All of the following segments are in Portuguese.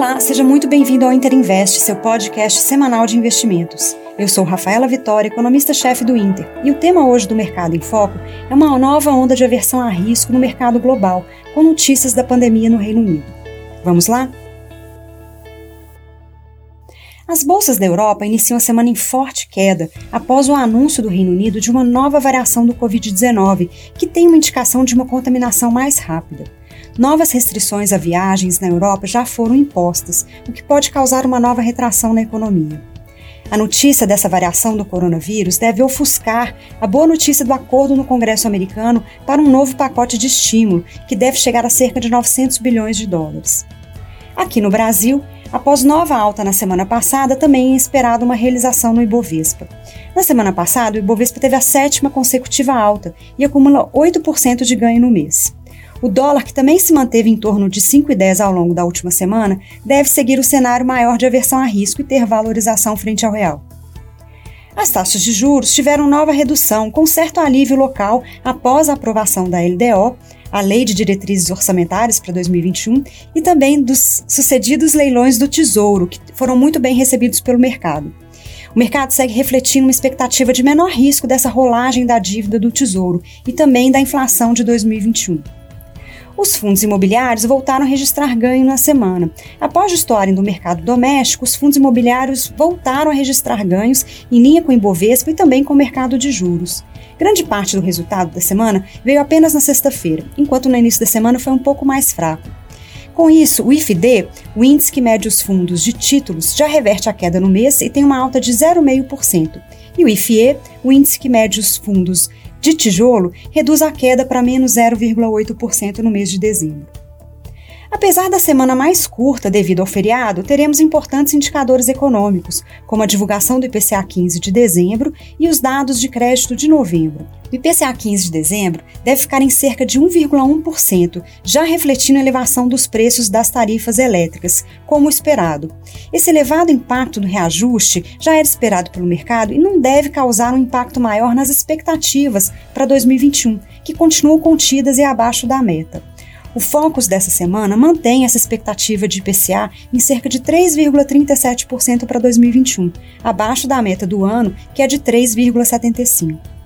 Olá, seja muito bem-vindo ao Interinvest, seu podcast semanal de investimentos. Eu sou Rafaela Vitória, economista-chefe do Inter, e o tema hoje do Mercado em Foco é uma nova onda de aversão a risco no mercado global, com notícias da pandemia no Reino Unido. Vamos lá? As bolsas da Europa iniciam a semana em forte queda após o anúncio do Reino Unido de uma nova variação do Covid-19, que tem uma indicação de uma contaminação mais rápida. Novas restrições a viagens na Europa já foram impostas, o que pode causar uma nova retração na economia. A notícia dessa variação do coronavírus deve ofuscar a boa notícia do acordo no Congresso americano para um novo pacote de estímulo, que deve chegar a cerca de 900 bilhões de dólares. Aqui no Brasil, após nova alta na semana passada, também é esperada uma realização no Ibovespa. Na semana passada, o Ibovespa teve a sétima consecutiva alta e acumula 8% de ganho no mês. O dólar, que também se manteve em torno de 5,10 ao longo da última semana, deve seguir o cenário maior de aversão a risco e ter valorização frente ao real. As taxas de juros tiveram nova redução, com certo alívio local após a aprovação da LDO, a Lei de Diretrizes Orçamentárias para 2021, e também dos sucedidos leilões do Tesouro, que foram muito bem recebidos pelo mercado. O mercado segue refletindo uma expectativa de menor risco dessa rolagem da dívida do Tesouro e também da inflação de 2021. Os fundos imobiliários voltaram a registrar ganho na semana. Após estourarem do mercado doméstico, os fundos imobiliários voltaram a registrar ganhos em linha com o Ibovespa e também com o mercado de juros. Grande parte do resultado da semana veio apenas na sexta-feira, enquanto no início da semana foi um pouco mais fraco. Com isso, o IFD, o índice que mede os fundos de títulos, já reverte a queda no mês e tem uma alta de 0,5%. E o IFE, o índice que mede os fundos de tijolo reduz a queda para menos 0,8% no mês de dezembro. Apesar da semana mais curta devido ao feriado, teremos importantes indicadores econômicos, como a divulgação do IPCA 15 de dezembro e os dados de crédito de novembro. O IPCA 15 de dezembro deve ficar em cerca de 1,1%, já refletindo a elevação dos preços das tarifas elétricas, como esperado. Esse elevado impacto do reajuste já era esperado pelo mercado e não deve causar um impacto maior nas expectativas para 2021, que continuam contidas e abaixo da meta. O Focus dessa semana mantém essa expectativa de IPCA em cerca de 3,37% para 2021, abaixo da meta do ano, que é de 3,75%.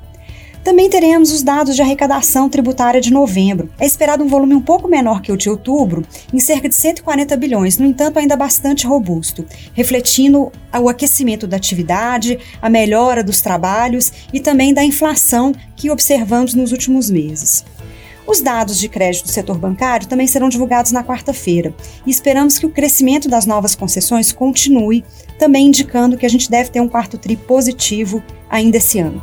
Também teremos os dados de arrecadação tributária de novembro. É esperado um volume um pouco menor que o de outubro, em cerca de 140 bilhões, no entanto, ainda bastante robusto, refletindo o aquecimento da atividade, a melhora dos trabalhos e também da inflação que observamos nos últimos meses. Os dados de crédito do setor bancário também serão divulgados na quarta-feira e esperamos que o crescimento das novas concessões continue, também indicando que a gente deve ter um quarto TRI positivo ainda esse ano.